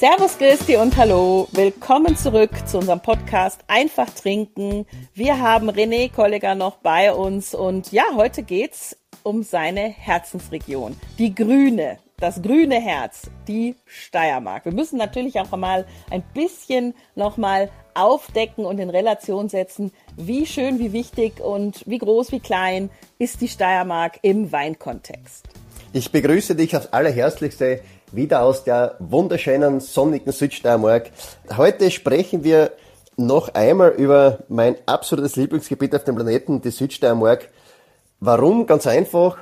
Servus, Christi und Hallo. Willkommen zurück zu unserem Podcast Einfach trinken. Wir haben René Kolleger noch bei uns und ja, heute geht's um seine Herzensregion, die Grüne, das grüne Herz, die Steiermark. Wir müssen natürlich auch mal ein bisschen nochmal aufdecken und in Relation setzen, wie schön, wie wichtig und wie groß, wie klein ist die Steiermark im Weinkontext. Ich begrüße dich aufs allerherzlichste wieder aus der wunderschönen sonnigen Südsteiermark. Heute sprechen wir noch einmal über mein absolutes Lieblingsgebiet auf dem Planeten, die Südsteiermark. Warum? Ganz einfach,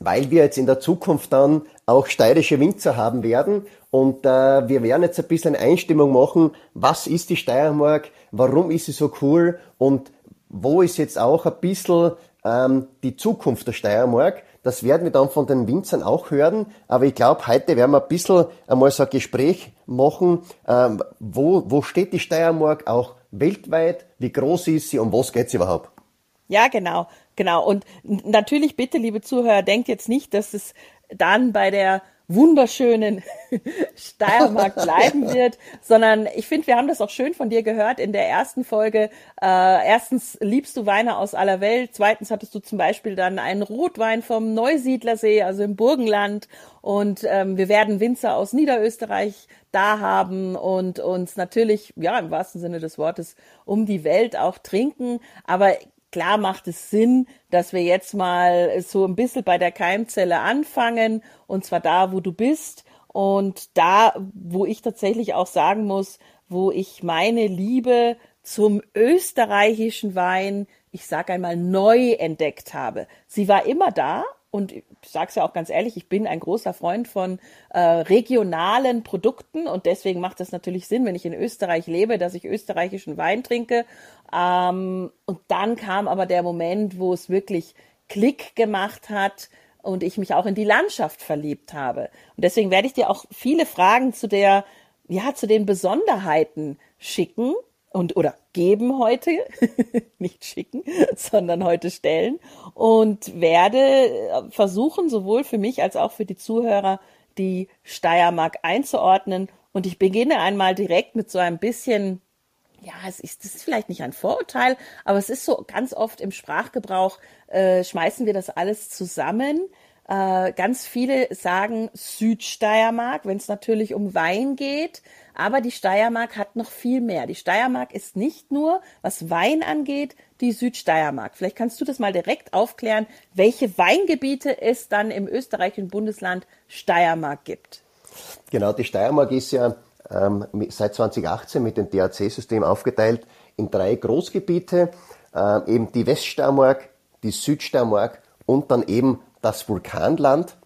weil wir jetzt in der Zukunft dann auch steirische Winzer haben werden und äh, wir werden jetzt ein bisschen Einstimmung machen, was ist die Steiermark, warum ist sie so cool und wo ist jetzt auch ein bisschen ähm, die Zukunft der Steiermark. Das werden wir dann von den Winzern auch hören. Aber ich glaube, heute werden wir ein bisschen einmal so ein Gespräch machen, ähm, wo, wo steht die Steiermark auch weltweit, wie groß ist sie und was geht sie überhaupt? Ja, genau, genau. Und natürlich bitte, liebe Zuhörer, denkt jetzt nicht, dass es dann bei der wunderschönen Steiermark bleiben wird, sondern ich finde, wir haben das auch schön von dir gehört in der ersten Folge. Äh, erstens liebst du Weine aus aller Welt, zweitens hattest du zum Beispiel dann einen Rotwein vom Neusiedlersee, also im Burgenland. Und ähm, wir werden Winzer aus Niederösterreich da haben und uns natürlich, ja, im wahrsten Sinne des Wortes, um die Welt auch trinken, aber Klar macht es Sinn, dass wir jetzt mal so ein bisschen bei der Keimzelle anfangen, und zwar da, wo du bist. Und da, wo ich tatsächlich auch sagen muss, wo ich meine Liebe zum österreichischen Wein, ich sage einmal, neu entdeckt habe. Sie war immer da, und ich sage es ja auch ganz ehrlich, ich bin ein großer Freund von äh, regionalen Produkten und deswegen macht es natürlich Sinn, wenn ich in Österreich lebe, dass ich österreichischen Wein trinke. Ähm, und dann kam aber der Moment, wo es wirklich Klick gemacht hat und ich mich auch in die Landschaft verliebt habe. Und deswegen werde ich dir auch viele Fragen zu der, ja, zu den Besonderheiten schicken und oder geben heute, nicht schicken, sondern heute stellen und werde äh, versuchen, sowohl für mich als auch für die Zuhörer die Steiermark einzuordnen. Und ich beginne einmal direkt mit so ein bisschen, ja, es ist, das ist vielleicht nicht ein Vorurteil, aber es ist so ganz oft im Sprachgebrauch, äh, schmeißen wir das alles zusammen. Äh, ganz viele sagen Südsteiermark, wenn es natürlich um Wein geht. Aber die Steiermark hat noch viel mehr. Die Steiermark ist nicht nur, was Wein angeht, die Südsteiermark. Vielleicht kannst du das mal direkt aufklären, welche Weingebiete es dann im österreichischen Bundesland Steiermark gibt. Genau, die Steiermark ist ja ähm, seit 2018 mit dem DAC-System aufgeteilt in drei Großgebiete, äh, eben die Weststeiermark, die Südsteiermark und dann eben das Vulkanland.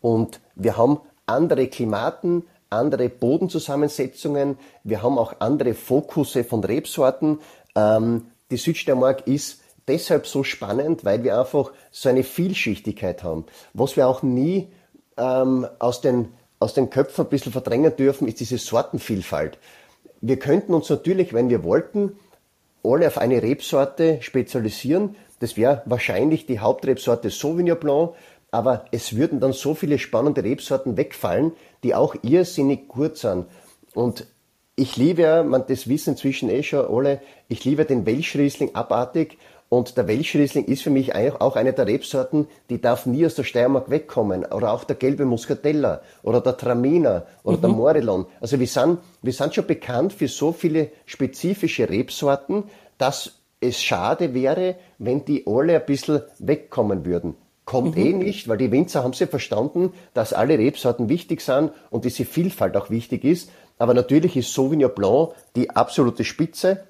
Und wir haben andere Klimaten, andere Bodenzusammensetzungen, wir haben auch andere Fokusse von Rebsorten. Ähm, die Südsteiermark ist deshalb so spannend, weil wir einfach so eine Vielschichtigkeit haben. Was wir auch nie ähm, aus, den, aus den Köpfen ein bisschen verdrängen dürfen, ist diese Sortenvielfalt. Wir könnten uns natürlich, wenn wir wollten, alle auf eine Rebsorte spezialisieren. Das wäre wahrscheinlich die Hauptrebsorte Sauvignon Blanc, aber es würden dann so viele spannende Rebsorten wegfallen, die auch irrsinnig gut sind. Und ich liebe ja, man, das wissen inzwischen eh schon alle, ich liebe den Welschriesling abartig. Und der Welschriesling ist für mich auch eine der Rebsorten, die darf nie aus der Steiermark wegkommen. Oder auch der gelbe Muscatella oder der Traminer oder mhm. der Morillon. Also wir sind, wir sind schon bekannt für so viele spezifische Rebsorten, dass es schade wäre, wenn die alle ein bisschen wegkommen würden. Kommt mhm. eh nicht, weil die Winzer haben sie verstanden, dass alle Rebsorten wichtig sind und diese Vielfalt auch wichtig ist. Aber natürlich ist Sauvignon Blanc die absolute Spitze.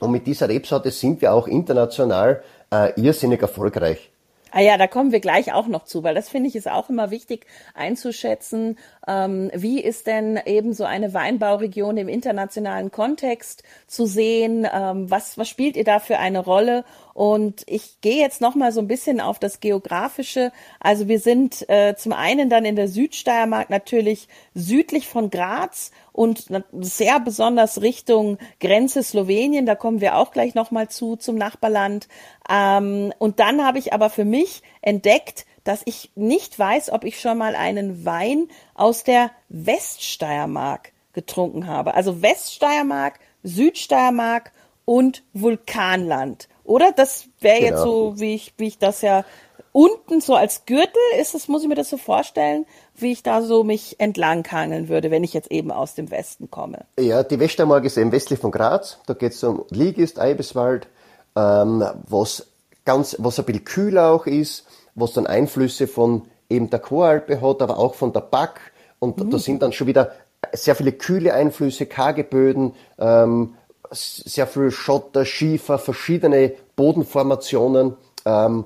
Und mit dieser Rebsorte sind wir auch international äh, irrsinnig erfolgreich. Ah ja, da kommen wir gleich auch noch zu, weil das finde ich ist auch immer wichtig einzuschätzen. Ähm, wie ist denn eben so eine Weinbauregion im internationalen Kontext zu sehen? Ähm, was, was spielt ihr da für eine Rolle? Und ich gehe jetzt noch mal so ein bisschen auf das Geografische. Also wir sind äh, zum einen dann in der Südsteiermark natürlich südlich von Graz und sehr besonders Richtung Grenze Slowenien. Da kommen wir auch gleich noch mal zu zum Nachbarland. Ähm, und dann habe ich aber für mich entdeckt, dass ich nicht weiß, ob ich schon mal einen Wein aus der Weststeiermark getrunken habe. Also Weststeiermark, Südsteiermark und Vulkanland. Oder? Das wäre genau. jetzt so, wie ich, wie ich das ja unten so als Gürtel ist es, muss ich mir das so vorstellen, wie ich da so mich entlanghangeln würde, wenn ich jetzt eben aus dem Westen komme. Ja, die Weststeiermark ist eben westlich von Graz. Da geht es um Ligist, Eibeswald, ähm, was ganz, was ein bisschen kühler auch ist, was dann Einflüsse von eben der Choralpe hat, aber auch von der Back. Und mhm. da sind dann schon wieder sehr viele kühle Einflüsse, karge Böden, ähm, sehr viel Schotter, Schiefer, verschiedene Bodenformationen. Ähm,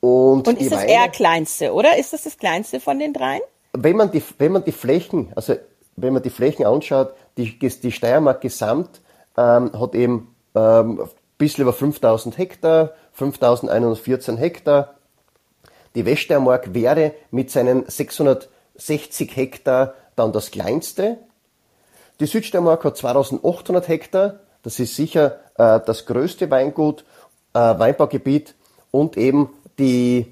und, und ist das eher kleinste, oder? Ist das das kleinste von den dreien? Wenn man die, wenn man die Flächen, also wenn man die Flächen anschaut, die, die Steiermark gesamt ähm, hat eben ähm, ein bisschen über 5000 Hektar, 5114 Hektar. Die Weststeiermark wäre mit seinen 660 Hektar dann das kleinste. Die Südsteiermark hat 2800 Hektar. Das ist sicher äh, das größte Weingut, äh, Weinbaugebiet und eben die,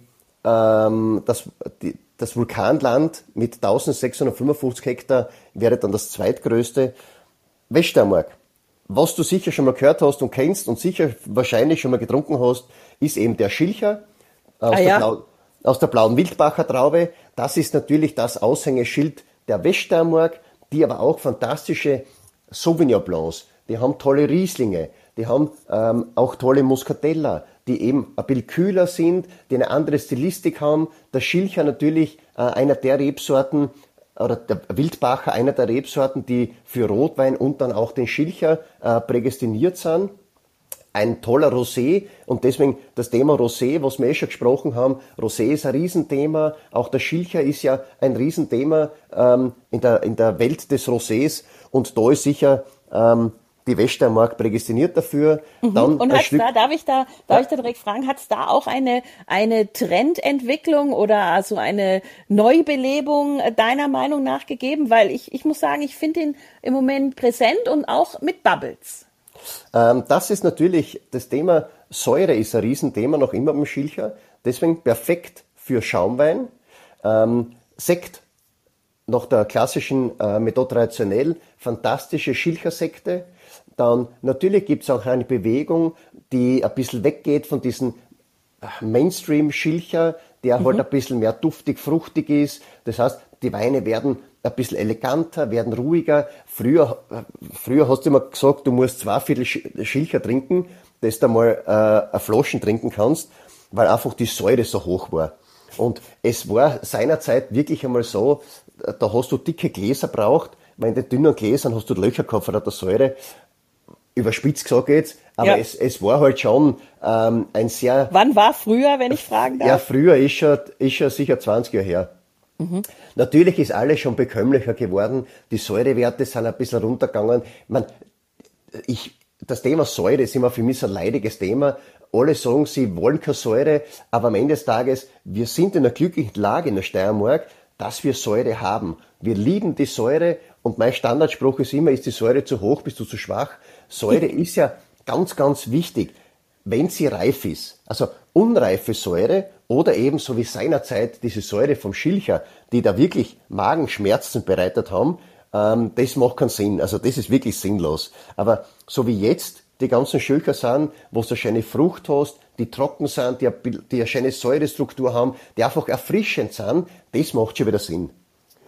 ähm, das, die, das Vulkanland mit 1655 Hektar wäre dann das zweitgrößte. Weststeiermark. Was du sicher schon mal gehört hast und kennst und sicher wahrscheinlich schon mal getrunken hast, ist eben der Schilcher aus, ah, ja. der, Blau, aus der blauen Wildbacher Traube. Das ist natürlich das Aushängeschild der Weststeiermark, die aber auch fantastische Sauvignon Blancs, die haben tolle Rieslinge, die haben ähm, auch tolle Muscatella, die eben ein bisschen kühler sind, die eine andere Stilistik haben. Der Schilcher natürlich äh, einer der Rebsorten, oder der Wildbacher einer der Rebsorten, die für Rotwein und dann auch den Schilcher äh, prädestiniert sind. Ein toller Rosé und deswegen das Thema Rosé, was wir eh schon gesprochen haben. Rosé ist ein Riesenthema, auch der Schilcher ist ja ein Riesenthema ähm, in, der, in der Welt des Rosés und da ist sicher ähm, die Westermark prädestiniert dafür. Mhm. Dann und hat's da, darf ich da, darf ja. ich da direkt fragen, hat es da auch eine, eine Trendentwicklung oder also eine Neubelebung deiner Meinung nach gegeben? Weil ich, ich muss sagen, ich finde ihn im Moment präsent und auch mit Bubbles. Ähm, das ist natürlich, das Thema Säure ist ein Riesenthema noch immer beim Schilcher. Deswegen perfekt für Schaumwein. Ähm, Sekt nach der klassischen äh, Methode traditionell fantastische Schilchersekte dann natürlich gibt es auch eine Bewegung, die ein bisschen weggeht von diesem äh, Mainstream-Schilcher, der halt mhm. halt ein bisschen mehr duftig, fruchtig ist. Das heißt, die Weine werden ein bisschen eleganter, werden ruhiger. Früher, früher hast du immer gesagt, du musst zwei Viertel Schilcher trinken, dass du mal äh, eine Flaschen trinken kannst, weil einfach die Säure so hoch war. Und es war seinerzeit wirklich einmal so, da hast du dicke Gläser braucht, weil in den dünnen Gläsern hast du Löcher gehabt von der Säure überspitzt gesagt jetzt, aber ja. es, es war halt schon ähm, ein sehr... Wann war früher, wenn ich fragen darf? Ja, früher ist schon, ist schon sicher 20 Jahre her. Mhm. Natürlich ist alles schon bekömmlicher geworden, die Säurewerte sind ein bisschen runtergegangen. Man, ich, das Thema Säure ist immer für mich so ein leidiges Thema. Alle sagen, sie wollen keine Säure, aber am Ende des Tages, wir sind in einer glücklichen Lage in der Steiermark, dass wir Säure haben. Wir lieben die Säure und mein Standardspruch ist immer, ist die Säure zu hoch, bist du zu schwach. Säure ist ja ganz, ganz wichtig, wenn sie reif ist. Also unreife Säure oder eben so wie seinerzeit diese Säure vom Schilcher, die da wirklich Magenschmerzen bereitet haben, ähm, das macht keinen Sinn. Also das ist wirklich sinnlos. Aber so wie jetzt die ganzen Schilcher sind, wo du eine schöne Frucht hast, die trocken sind, die, die eine schöne Säurestruktur haben, die einfach erfrischend sind, das macht schon wieder Sinn.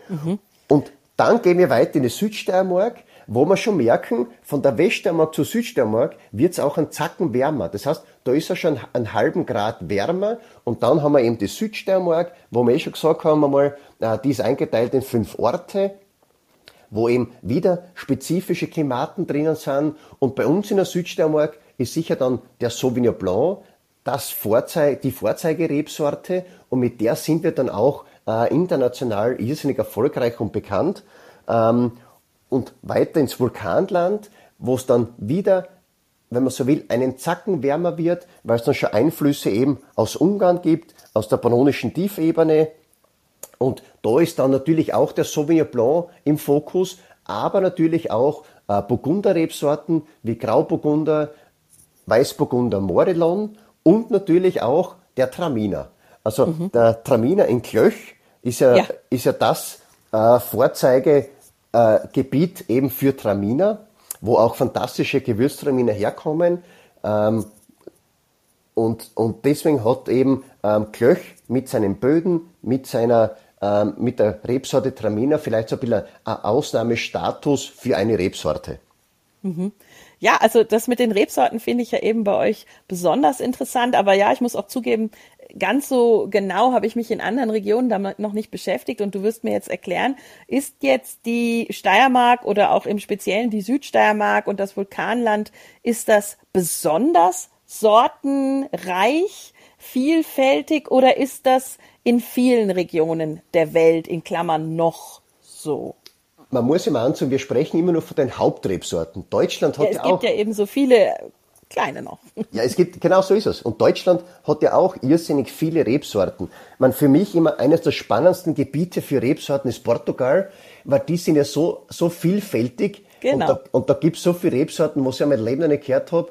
Mhm. Und dann gehen wir weiter in die Südsteiermark wo wir schon merken, von der Weststeiermark zur Südsteiermark wird es auch ein Zacken wärmer. Das heißt, da ist er schon einen halben Grad wärmer und dann haben wir eben die Südsteiermark, wo wir eh schon gesagt haben, einmal, äh, die ist eingeteilt in fünf Orte, wo eben wieder spezifische Klimaten drinnen sind und bei uns in der Südsteiermark ist sicher dann der Sauvignon Blanc, das Vorzeig, die Vorzeigerebsorte und mit der sind wir dann auch äh, international irrsinnig erfolgreich und bekannt. Ähm, und weiter ins Vulkanland, wo es dann wieder, wenn man so will, einen Zacken wärmer wird, weil es dann schon Einflüsse eben aus Ungarn gibt, aus der pannonischen Tiefebene. Und da ist dann natürlich auch der Sauvignon Blanc im Fokus, aber natürlich auch äh, Burgunder-Rebsorten wie Grauburgunder, Weißburgunder Morillon und natürlich auch der Traminer. Also mhm. der Traminer in Klöch ist ja, ja. Ist ja das äh, Vorzeigegebiet äh, eben für Traminer, wo auch fantastische Gewürztraminer herkommen. Ähm, und, und deswegen hat eben ähm, Klöch mit seinen Böden, mit seiner ähm, mit der Rebsorte Traminer vielleicht so ein bisschen ein Ausnahmestatus für eine Rebsorte. Mhm. Ja, also das mit den Rebsorten finde ich ja eben bei euch besonders interessant. Aber ja, ich muss auch zugeben, ganz so genau habe ich mich in anderen Regionen damit noch nicht beschäftigt. Und du wirst mir jetzt erklären, ist jetzt die Steiermark oder auch im Speziellen die Südsteiermark und das Vulkanland, ist das besonders sortenreich, vielfältig oder ist das in vielen Regionen der Welt in Klammern noch so? Man muss immer anzeigen, wir sprechen immer nur von den Hauptrebsorten. Deutschland hat ja, ja auch. Es gibt ja eben so viele kleine noch. Ja, es gibt, genau so ist es. Und Deutschland hat ja auch irrsinnig viele Rebsorten. Man, für mich immer eines der spannendsten Gebiete für Rebsorten ist Portugal, weil die sind ja so, so vielfältig. Genau. Und da, und da gibt es so viele Rebsorten, wo ich ja mein Leben noch nicht gehört habe.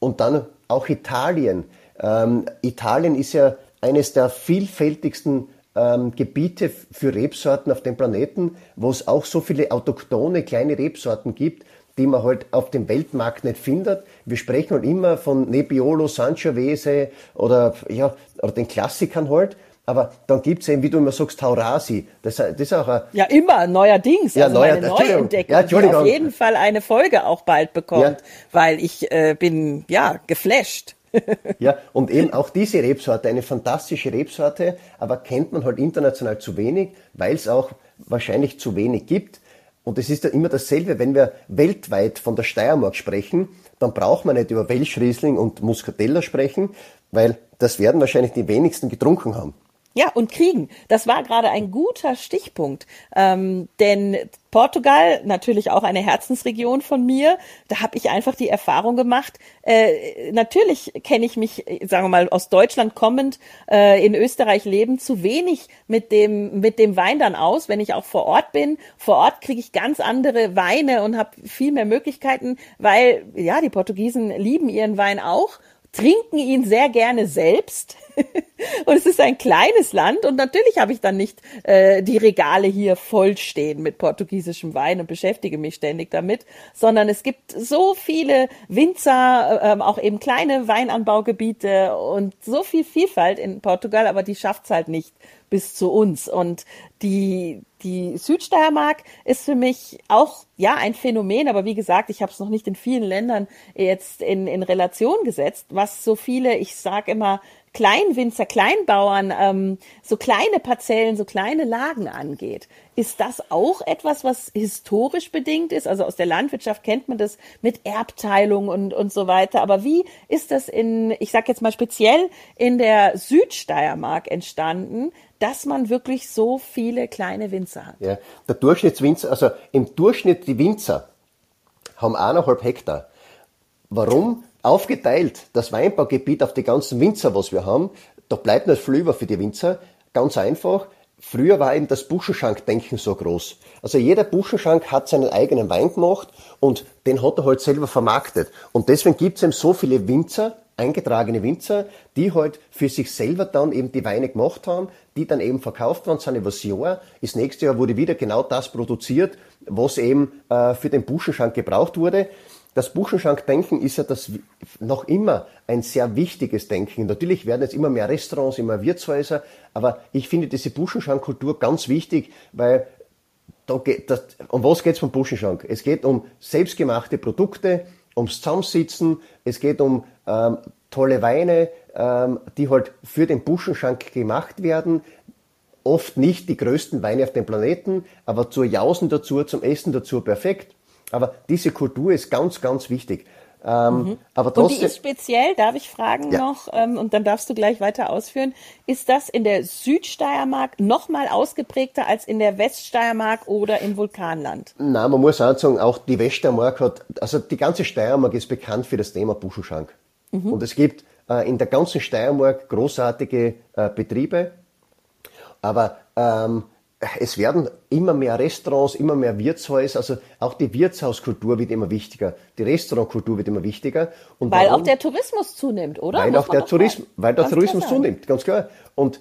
Und dann auch Italien. Ähm, Italien ist ja eines der vielfältigsten ähm, Gebiete für Rebsorten auf dem Planeten, wo es auch so viele autochtone kleine Rebsorten gibt, die man halt auf dem Weltmarkt nicht findet. Wir sprechen halt immer von Nebbiolo, Sangiovese oder, ja, oder den Klassikern halt. Aber dann gibt es eben, wie du immer sagst, Taurasi. Das, das ist auch ein, Ja, immer, neuerdings. Ja, also neuer, meine Neuentdeckung, ja, die auf jeden Fall eine Folge auch bald bekommt, ja. weil ich äh, bin, ja, geflasht. ja, und eben auch diese Rebsorte, eine fantastische Rebsorte, aber kennt man halt international zu wenig, weil es auch wahrscheinlich zu wenig gibt. Und es ist ja immer dasselbe, wenn wir weltweit von der Steiermark sprechen, dann braucht man nicht über Welschriesling und Muscatella sprechen, weil das werden wahrscheinlich die wenigsten getrunken haben. Ja, und kriegen. Das war gerade ein guter Stichpunkt. Ähm, denn Portugal, natürlich auch eine Herzensregion von mir, da habe ich einfach die Erfahrung gemacht, äh, natürlich kenne ich mich, sagen wir mal, aus Deutschland kommend, äh, in Österreich leben, zu wenig mit dem, mit dem Wein dann aus, wenn ich auch vor Ort bin. Vor Ort kriege ich ganz andere Weine und habe viel mehr Möglichkeiten, weil ja, die Portugiesen lieben ihren Wein auch trinken ihn sehr gerne selbst. und es ist ein kleines Land und natürlich habe ich dann nicht äh, die Regale hier vollstehen mit portugiesischem Wein und beschäftige mich ständig damit, sondern es gibt so viele Winzer, äh, auch eben kleine Weinanbaugebiete und so viel Vielfalt in Portugal, aber die schafft's halt nicht bis zu uns. Und die, die Südsteiermark ist für mich auch ja ein Phänomen, aber wie gesagt, ich habe es noch nicht in vielen Ländern jetzt in, in Relation gesetzt, was so viele, ich sag immer, Kleinwinzer, Kleinbauern, ähm, so kleine Parzellen, so kleine Lagen angeht. Ist das auch etwas, was historisch bedingt ist? Also aus der Landwirtschaft kennt man das mit Erbteilung und, und so weiter. Aber wie ist das in, ich sage jetzt mal speziell in der Südsteiermark entstanden, dass man wirklich so viele kleine Winzer hat? Ja, der Durchschnittswinzer, also im Durchschnitt die Winzer haben eineinhalb Hektar. Warum? Aufgeteilt, das Weinbaugebiet auf die ganzen Winzer, was wir haben, da bleibt nicht viel über für die Winzer. Ganz einfach. Früher war eben das Buschenschankdenken so groß. Also jeder Buschenschank hat seinen eigenen Wein gemacht und den hat er halt selber vermarktet. Und deswegen gibt es eben so viele Winzer, eingetragene Winzer, die halt für sich selber dann eben die Weine gemacht haben, die dann eben verkauft worden sind über das Jahr. Das nächste Jahr wurde wieder genau das produziert, was eben äh, für den Buschenschank gebraucht wurde das Buschenschank-Denken ist ja das noch immer ein sehr wichtiges Denken. Natürlich werden jetzt immer mehr Restaurants, immer Wirtshäuser, aber ich finde diese Buschenschank-Kultur ganz wichtig, weil da geht das, um was geht es beim Buschenschank? Es geht um selbstgemachte Produkte, ums Zusammensitzen, es geht um ähm, tolle Weine, ähm, die halt für den Buschenschank gemacht werden. Oft nicht die größten Weine auf dem Planeten, aber zur Jausen dazu, zum Essen dazu perfekt. Aber diese Kultur ist ganz, ganz wichtig. Ähm, mhm. aber trotzdem, und die ist speziell, darf ich fragen ja. noch, ähm, und dann darfst du gleich weiter ausführen, ist das in der Südsteiermark noch mal ausgeprägter als in der Weststeiermark oder im Vulkanland? Nein, man muss auch sagen, auch die Weststeiermark hat, also die ganze Steiermark ist bekannt für das Thema Buschenschank. Mhm. Und es gibt äh, in der ganzen Steiermark großartige äh, Betriebe, aber ähm, es werden immer mehr Restaurants, immer mehr Wirtshäuser, also auch die Wirtshauskultur wird immer wichtiger, die Restaurantkultur wird immer wichtiger. Und weil warum? auch der Tourismus zunimmt, oder? Weil Muss auch der Tourismus, weil der Tourismus zunimmt, ganz klar. Und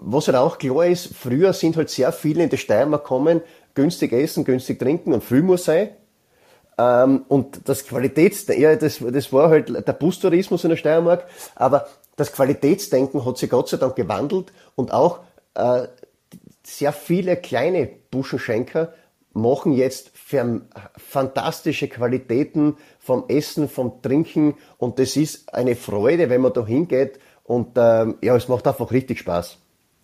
was halt auch klar ist, früher sind halt sehr viele in die Steiermark gekommen, günstig essen, günstig trinken und viel muss sein. Ähm, und das Qualitäts, ja, das, das war halt der Bustourismus in der Steiermark, aber das Qualitätsdenken hat sich Gott sei Dank gewandelt und auch äh, sehr viele kleine Buschenschenker machen jetzt fantastische Qualitäten vom Essen, vom Trinken und das ist eine Freude, wenn man da hingeht und ähm, ja, es macht einfach richtig Spaß.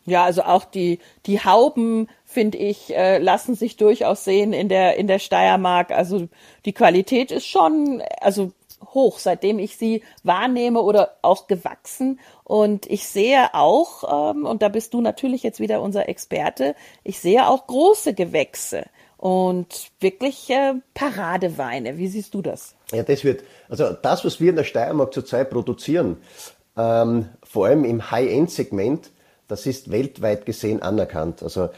Ja, also auch die, die Hauben, finde ich, äh, lassen sich durchaus sehen in der, in der Steiermark. Also die Qualität ist schon, also hoch, seitdem ich sie wahrnehme oder auch gewachsen. Und ich sehe auch, ähm, und da bist du natürlich jetzt wieder unser Experte, ich sehe auch große Gewächse und wirklich äh, Paradeweine. Wie siehst du das? Ja, das wird, also das, was wir in der Steiermark zurzeit produzieren, ähm, vor allem im High-End-Segment, das ist weltweit gesehen anerkannt. Also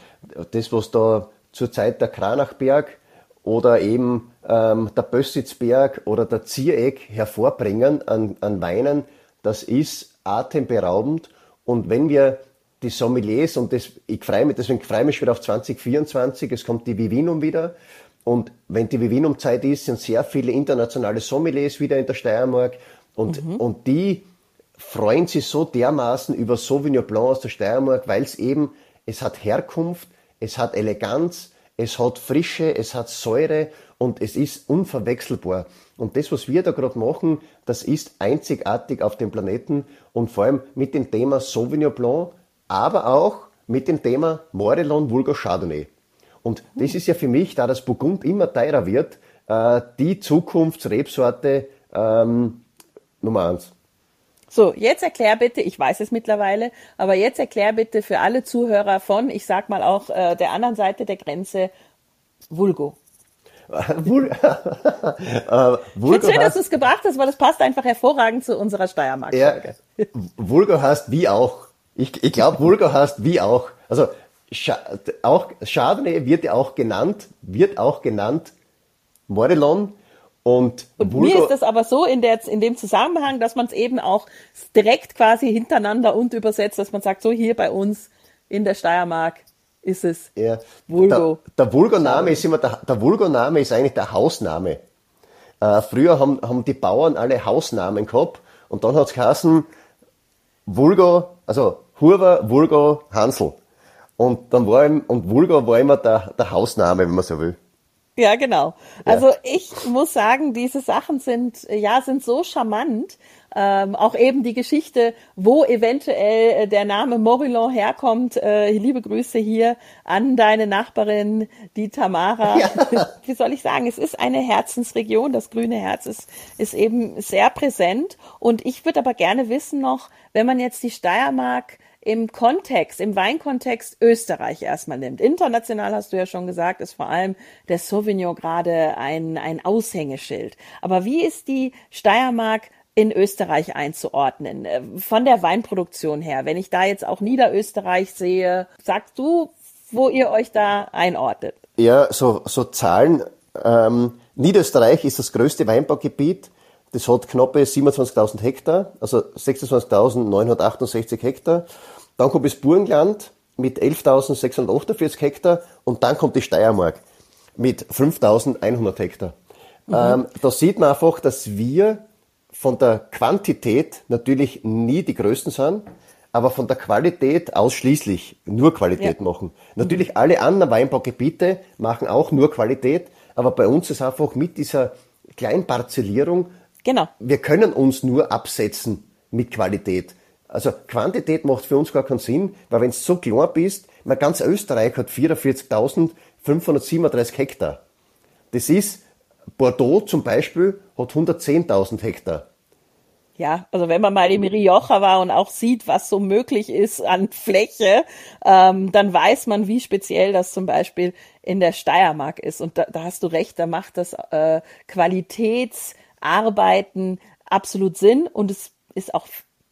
das, was da zur Zeit der Kranachberg oder eben ähm, der Bössitzberg oder der Ziereck hervorbringen an, an Weinen, das ist atemberaubend. Und wenn wir die Sommeliers, und das, ich freue mich, deswegen freue ich mich wieder auf 2024, es kommt die Vivinum wieder. Und wenn die Vivinum-Zeit ist, sind sehr viele internationale Sommeliers wieder in der Steiermark. Und, mhm. und die freuen sich so dermaßen über Sauvignon Blanc aus der Steiermark, weil es eben, es hat Herkunft, es hat Eleganz, es hat Frische, es hat Säure und es ist unverwechselbar. Und das, was wir da gerade machen, das ist einzigartig auf dem Planeten und vor allem mit dem Thema Sauvignon Blanc, aber auch mit dem Thema Morelon Vulgar Chardonnay. Und das ist ja für mich, da das Burgund immer teurer wird, äh, die Zukunftsrebsorte ähm, Nummer eins. So, jetzt erklär bitte, ich weiß es mittlerweile, aber jetzt erklär bitte für alle Zuhörer von, ich sag mal auch äh, der anderen Seite der Grenze, Vulgo. Vul äh, Vulgo schön, dass du es gebracht hast, weil das passt einfach hervorragend zu unserer Steiermark-Folge. Ja, Vulgo heißt wie auch. Ich, ich glaube, Vulgo heißt wie auch. Also Scha auch Chardonnay wird ja auch genannt, wird auch genannt Morelon und, und mir ist das aber so in, der, in dem Zusammenhang, dass man es eben auch direkt quasi hintereinander und übersetzt, dass man sagt, so hier bei uns in der Steiermark ist es ja. Vulgo. Der, der Vulgo-Name ist immer der, der Vulgo-Name ist eigentlich der Hausname. Äh, früher haben, haben die Bauern alle Hausnamen gehabt und dann hat es geheißen Vulgo, also Hurver, Vulgo, Hansel. Und dann war ihm, und Vulgo war immer der, der Hausname, wenn man so will. Ja, genau. Also ja. ich muss sagen, diese Sachen sind ja sind so charmant. Ähm, auch eben die Geschichte, wo eventuell äh, der Name Morillon herkommt. Äh, liebe Grüße hier an deine Nachbarin, die Tamara. Ja. Wie soll ich sagen? Es ist eine Herzensregion. Das grüne Herz ist, ist eben sehr präsent. Und ich würde aber gerne wissen noch, wenn man jetzt die Steiermark im Kontext, im Weinkontext Österreich erstmal nimmt. International hast du ja schon gesagt, ist vor allem der Sauvignon gerade ein, ein Aushängeschild. Aber wie ist die Steiermark in Österreich einzuordnen, äh, von der Weinproduktion her? Wenn ich da jetzt auch Niederösterreich sehe, sagst du, wo ihr euch da einordnet? Ja, so, so Zahlen. Ähm, Niederösterreich ist das größte Weinbaugebiet. Das hat knappe 27.000 Hektar, also 26.968 Hektar. Dann kommt das Burgenland mit 11.648 Hektar und dann kommt die Steiermark mit 5.100 Hektar. Mhm. Ähm, da sieht man einfach, dass wir von der Quantität natürlich nie die Größten sind, aber von der Qualität ausschließlich nur Qualität ja. machen. Natürlich mhm. alle anderen Weinbaugebiete machen auch nur Qualität, aber bei uns ist einfach mit dieser Kleinparzellierung, genau. wir können uns nur absetzen mit Qualität. Also Quantität macht für uns gar keinen Sinn, weil wenn du so klein bist, man ganz Österreich hat 44.537 Hektar. Das ist, Bordeaux zum Beispiel hat 110.000 Hektar. Ja, also wenn man mal im Rioja war und auch sieht, was so möglich ist an Fläche, ähm, dann weiß man, wie speziell das zum Beispiel in der Steiermark ist. Und da, da hast du recht, da macht das äh, Qualitätsarbeiten absolut Sinn und es ist auch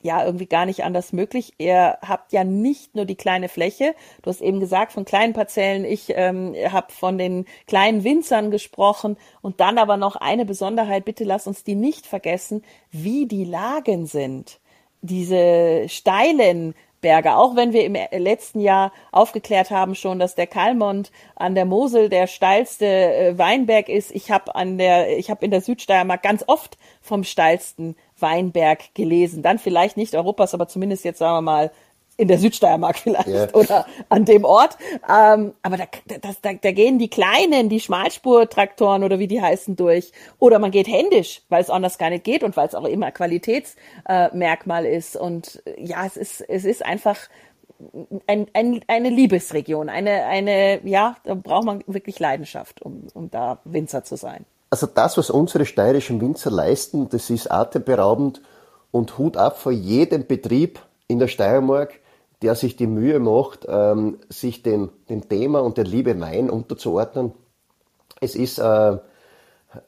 ja irgendwie gar nicht anders möglich. Ihr habt ja nicht nur die kleine Fläche, du hast eben gesagt von kleinen Parzellen, ich ähm, habe von den kleinen Winzern gesprochen und dann aber noch eine Besonderheit, bitte lass uns die nicht vergessen, wie die Lagen sind. Diese steilen Berge. Auch wenn wir im letzten Jahr aufgeklärt haben schon, dass der Kalmont an der Mosel der steilste äh, Weinberg ist. Ich habe an der, ich habe in der Südsteiermark ganz oft vom steilsten Weinberg gelesen. Dann vielleicht nicht Europas, aber zumindest jetzt sagen wir mal in der Südsteiermark vielleicht yeah. oder an dem Ort. Ähm, aber da, das, da, da gehen die kleinen, die Schmalspurtraktoren oder wie die heißen durch. Oder man geht händisch, weil es anders gar nicht geht und weil es auch immer Qualitätsmerkmal äh, ist. Und äh, ja, es ist, es ist einfach ein, ein, eine Liebesregion. Eine, eine, ja, da braucht man wirklich Leidenschaft, um, um da Winzer zu sein. Also das, was unsere steirischen Winzer leisten, das ist atemberaubend und Hut ab vor jedem Betrieb in der Steiermark, der sich die Mühe macht, ähm, sich dem, dem Thema und der Liebe Wein unterzuordnen. Es ist, äh,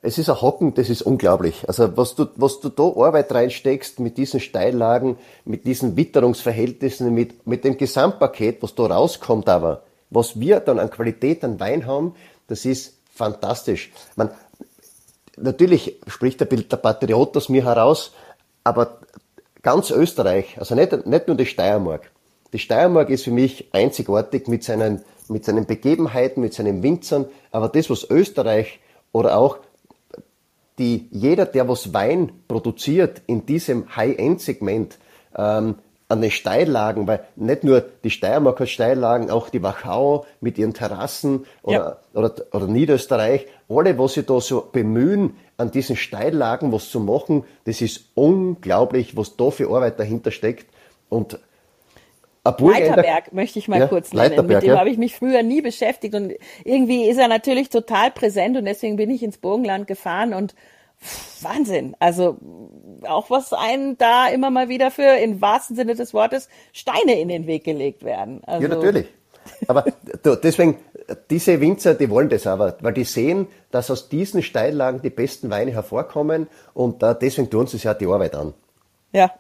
es ist ein Hocken, das ist unglaublich. Also was du, was du da Arbeit reinsteckst mit diesen Steillagen, mit diesen Witterungsverhältnissen, mit, mit dem Gesamtpaket, was da rauskommt, aber was wir dann an Qualität an Wein haben, das ist fantastisch. Man, natürlich spricht der, der Patriot aus mir heraus, aber ganz Österreich, also nicht, nicht nur die Steiermark, die Steiermark ist für mich einzigartig mit seinen, mit seinen Begebenheiten, mit seinen Winzern, aber das, was Österreich oder auch die, jeder, der was Wein produziert in diesem High-End-Segment, ähm, an den Steillagen, weil nicht nur die Steiermark hat Steillagen, auch die Wachau mit ihren Terrassen oder, ja. oder, oder Niederösterreich, alle, was sie da so bemühen, an diesen Steillagen was zu machen, das ist unglaublich, was da für Arbeit dahinter steckt. Und Leiterberg möchte ich mal ja, kurz nennen. Mit dem ja. habe ich mich früher nie beschäftigt und irgendwie ist er natürlich total präsent und deswegen bin ich ins Burgenland gefahren und Wahnsinn. Also auch was einen da immer mal wieder für, im wahrsten Sinne des Wortes, Steine in den Weg gelegt werden. Also, ja, natürlich. Aber deswegen, diese Winzer, die wollen das aber, weil die sehen, dass aus diesen Steillagen die besten Weine hervorkommen und äh, deswegen tun sie sich ja die Arbeit an. Ja,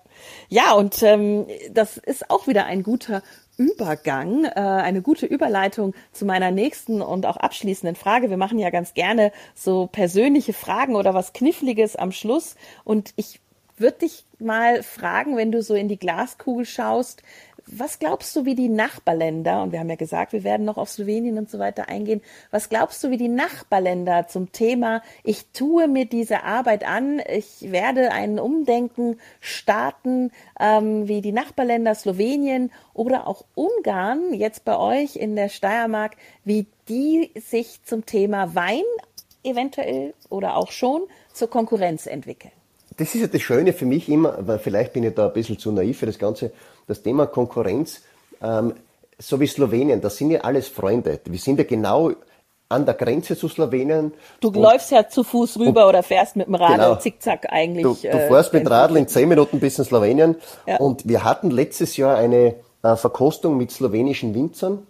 ja, und ähm, das ist auch wieder ein guter Übergang, äh, eine gute Überleitung zu meiner nächsten und auch abschließenden Frage. Wir machen ja ganz gerne so persönliche Fragen oder was Kniffliges am Schluss. Und ich würde dich mal fragen, wenn du so in die Glaskugel schaust, was glaubst du, wie die Nachbarländer, und wir haben ja gesagt, wir werden noch auf Slowenien und so weiter eingehen, was glaubst du, wie die Nachbarländer zum Thema, ich tue mir diese Arbeit an, ich werde ein Umdenken starten, ähm, wie die Nachbarländer Slowenien oder auch Ungarn, jetzt bei euch in der Steiermark, wie die sich zum Thema Wein eventuell oder auch schon zur Konkurrenz entwickeln? Das ist ja das Schöne für mich immer, weil vielleicht bin ich da ein bisschen zu naiv für das Ganze das Thema Konkurrenz, ähm, so wie Slowenien, das sind ja alles Freunde. Wir sind ja genau an der Grenze zu Slowenien. Du läufst ja zu Fuß rüber und, oder fährst mit dem Radl genau, zickzack eigentlich. Du, du äh, fährst äh, mit Radl in zehn Minuten bis in Slowenien. Ja. Und wir hatten letztes Jahr eine äh, Verkostung mit slowenischen Winzern.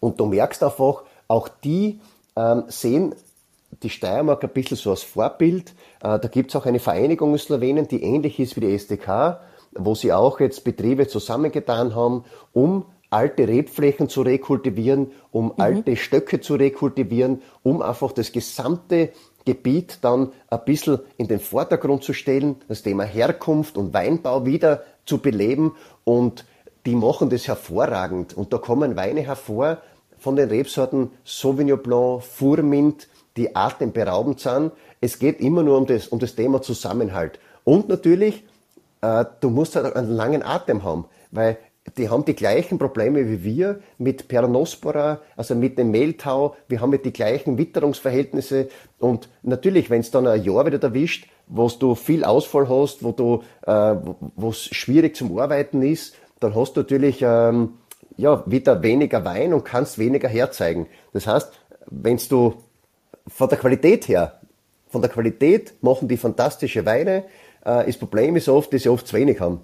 Und du merkst einfach, auch die ähm, sehen die Steiermark ein bisschen so als Vorbild. Äh, da gibt es auch eine Vereinigung in Slowenien, die ähnlich ist wie die SDK wo sie auch jetzt Betriebe zusammengetan haben, um alte Rebflächen zu rekultivieren, um mhm. alte Stöcke zu rekultivieren, um einfach das gesamte Gebiet dann ein bisschen in den Vordergrund zu stellen, das Thema Herkunft und Weinbau wieder zu beleben und die machen das hervorragend und da kommen Weine hervor von den Rebsorten Sauvignon Blanc, Furmint, die atemberaubend sind. Es geht immer nur um das, um das Thema Zusammenhalt. Und natürlich äh, du musst halt einen langen Atem haben, weil die haben die gleichen Probleme wie wir mit Peronospora, also mit dem Mehltau. Wir haben mit die gleichen Witterungsverhältnisse. Und natürlich, wenn es dann ein Jahr wieder erwischt, wo du viel Ausfall hast, wo du, äh, wo es schwierig zum Arbeiten ist, dann hast du natürlich ähm, ja wieder weniger Wein und kannst weniger herzeigen. Das heißt, wenn du von der Qualität her, von der Qualität machen die fantastische Weine, äh, das Problem ist oft, dass sie oft zu wenig haben.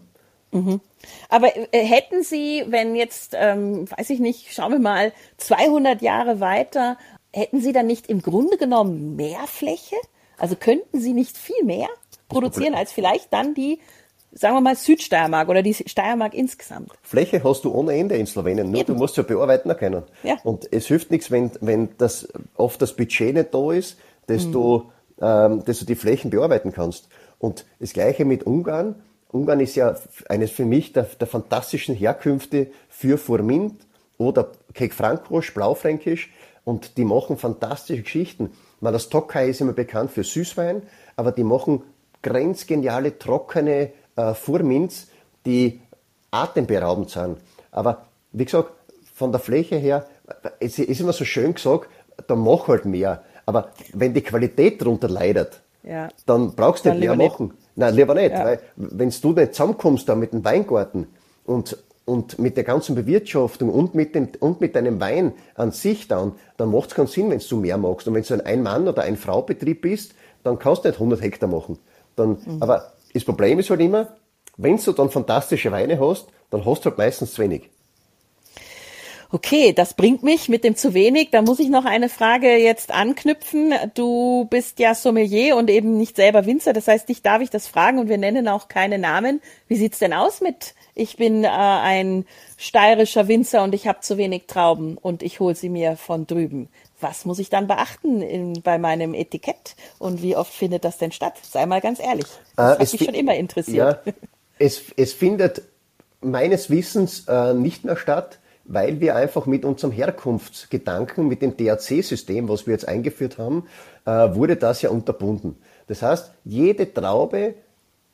Mhm. Aber äh, hätten Sie, wenn jetzt, ähm, weiß ich nicht, schauen wir mal, 200 Jahre weiter, hätten Sie dann nicht im Grunde genommen mehr Fläche? Also könnten Sie nicht viel mehr produzieren als vielleicht dann die, sagen wir mal, Südsteiermark oder die Steiermark insgesamt? Fläche hast du ohne Ende in Slowenien, nur Eben. du musst ja bearbeiten können. Ja. Und es hilft nichts, wenn, wenn das oft das Budget nicht da ist, dass, mhm. du, ähm, dass du die Flächen bearbeiten kannst. Und das Gleiche mit Ungarn. Ungarn ist ja eines für mich der, der fantastischen Herkünfte für Furmint oder Kek Frankosch, Blaufränkisch und die machen fantastische Geschichten. Man, das Tokai ist immer bekannt für Süßwein, aber die machen grenzgeniale, trockene äh, Furmints, die atemberaubend sind. Aber wie gesagt, von der Fläche her, es ist immer so schön gesagt, da mach halt mehr. Aber wenn die Qualität darunter leidet, ja. dann brauchst du nicht mehr machen. Nicht. Nein, lieber nicht, ja. weil wenn du nicht zusammenkommst da mit dem Weingarten und, und mit der ganzen Bewirtschaftung und mit, dem, und mit deinem Wein an sich dann, dann macht es keinen Sinn, wenn du mehr magst. Und wenn du ein Ein-Mann- oder Ein-Frau-Betrieb bist, dann kannst du nicht 100 Hektar machen. Dann, mhm. Aber das Problem ist halt immer, wenn du dann fantastische Weine hast, dann hast du halt meistens zu wenig. Okay, das bringt mich mit dem zu wenig. Da muss ich noch eine Frage jetzt anknüpfen. Du bist ja Sommelier und eben nicht selber Winzer. Das heißt, dich darf ich das fragen und wir nennen auch keine Namen. Wie sieht's denn aus mit ich bin äh, ein steirischer Winzer und ich habe zu wenig Trauben und ich hole sie mir von drüben. Was muss ich dann beachten in, bei meinem Etikett und wie oft findet das denn statt? Sei mal ganz ehrlich. Das äh, hat mich schon immer interessiert. Ja, es, es findet meines Wissens äh, nicht mehr statt weil wir einfach mit unserem Herkunftsgedanken, mit dem DAC-System, was wir jetzt eingeführt haben, äh, wurde das ja unterbunden. Das heißt, jede Traube,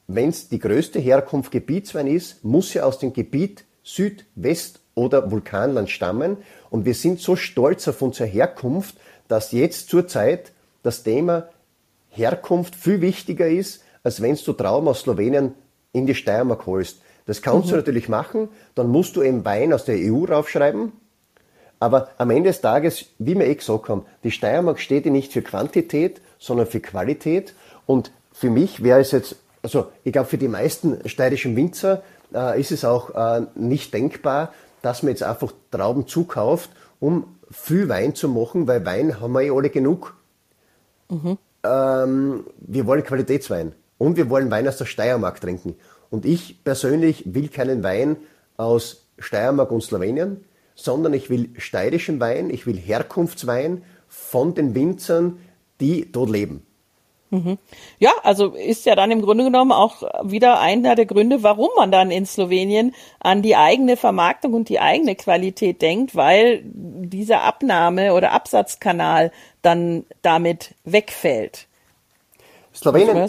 wenn es die größte Herkunft Gebietswein ist, muss ja aus dem Gebiet Süd, West oder Vulkanland stammen. Und wir sind so stolz auf unsere Herkunft, dass jetzt zurzeit das Thema Herkunft viel wichtiger ist, als wenn du Trauben aus Slowenien in die Steiermark holst. Das kannst mhm. du natürlich machen, dann musst du eben Wein aus der EU raufschreiben. Aber am Ende des Tages, wie wir eh gesagt haben, die Steiermark steht ja nicht für Quantität, sondern für Qualität. Und für mich wäre es jetzt, also ich glaube für die meisten steirischen Winzer äh, ist es auch äh, nicht denkbar, dass man jetzt einfach Trauben zukauft, um viel Wein zu machen, weil Wein haben wir eh alle genug. Mhm. Ähm, wir wollen Qualitätswein und wir wollen Wein aus der Steiermark trinken. Und ich persönlich will keinen Wein aus Steiermark und Slowenien, sondern ich will steirischen Wein, ich will Herkunftswein von den Winzern, die dort leben. Mhm. Ja, also ist ja dann im Grunde genommen auch wieder einer der Gründe, warum man dann in Slowenien an die eigene Vermarktung und die eigene Qualität denkt, weil dieser Abnahme- oder Absatzkanal dann damit wegfällt. Slowenien,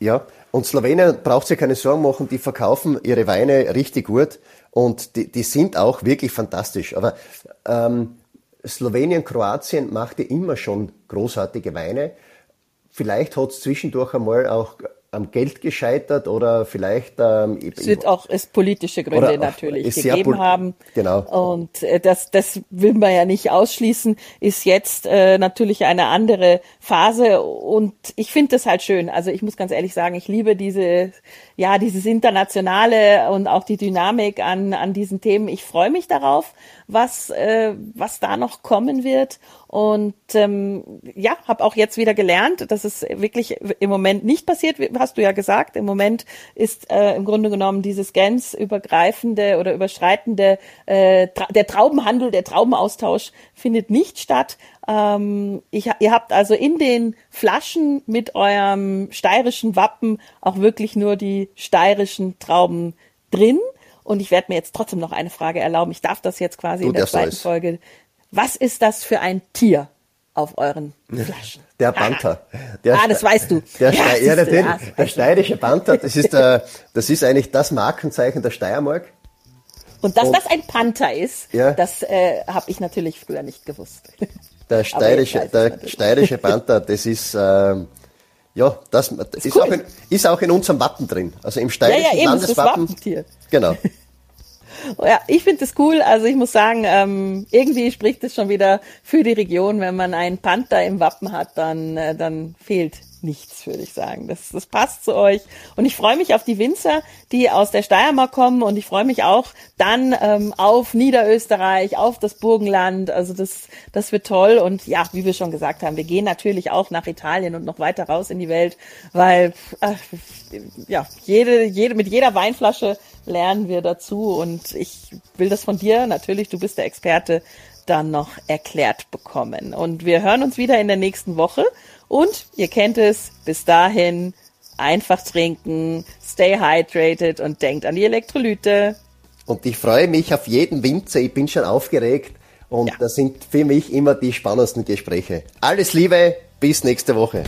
ja, und Slowenien braucht sich keine Sorgen machen, die verkaufen ihre Weine richtig gut und die, die sind auch wirklich fantastisch. Aber ähm, Slowenien, Kroatien machte immer schon großartige Weine. Vielleicht hat es zwischendurch einmal auch am Geld gescheitert oder vielleicht. Ähm, es wird auch es politische Gründe natürlich gegeben haben. Genau. Und äh, das, das will man ja nicht ausschließen, ist jetzt äh, natürlich eine andere Phase und ich finde das halt schön. Also ich muss ganz ehrlich sagen, ich liebe diese, ja, dieses Internationale und auch die Dynamik an, an diesen Themen. Ich freue mich darauf, was, äh, was da noch kommen wird. Und ähm, ja, habe auch jetzt wieder gelernt, dass es wirklich im Moment nicht passiert, hast du ja gesagt. Im Moment ist äh, im Grunde genommen dieses grenzübergreifende oder überschreitende, äh, tra der Traubenhandel, der Traubenaustausch findet nicht statt. Ähm, ich, ihr habt also in den Flaschen mit eurem steirischen Wappen auch wirklich nur die steirischen Trauben drin. Und ich werde mir jetzt trotzdem noch eine Frage erlauben. Ich darf das jetzt quasi du, in der zweiten. Folge. Was ist das für ein Tier auf euren Flaschen? Der Panther. Der ah, das weißt du. Der, ja, Ste ja, der, der, der steirische Panther, das ist, der, das ist eigentlich das Markenzeichen der Steiermark. Und dass und, das ein Panther ist, ja. das äh, habe ich natürlich früher nicht gewusst. Der steirische, der steirische Panther, das ist, ähm, ja, das, ist, ist, cool. auch in, ist auch in unserem Wappen drin. Also im steirischen ja, ja, eben, Landeswappen. Das Genau. Ja, ich finde das cool. Also ich muss sagen, ähm, irgendwie spricht es schon wieder für die Region. Wenn man einen Panther im Wappen hat, dann, äh, dann fehlt nichts, würde ich sagen. Das, das passt zu euch. Und ich freue mich auf die Winzer, die aus der Steiermark kommen. Und ich freue mich auch dann ähm, auf Niederösterreich, auf das Burgenland. Also das, das wird toll. Und ja, wie wir schon gesagt haben, wir gehen natürlich auch nach Italien und noch weiter raus in die Welt, weil äh, ja, jede, jede, mit jeder Weinflasche lernen wir dazu. Und ich will das von dir natürlich, du bist der Experte, dann noch erklärt bekommen. Und wir hören uns wieder in der nächsten Woche. Und ihr kennt es, bis dahin einfach trinken, stay hydrated und denkt an die Elektrolyte. Und ich freue mich auf jeden Winzer. Ich bin schon aufgeregt. Und ja. das sind für mich immer die spannendsten Gespräche. Alles Liebe, bis nächste Woche.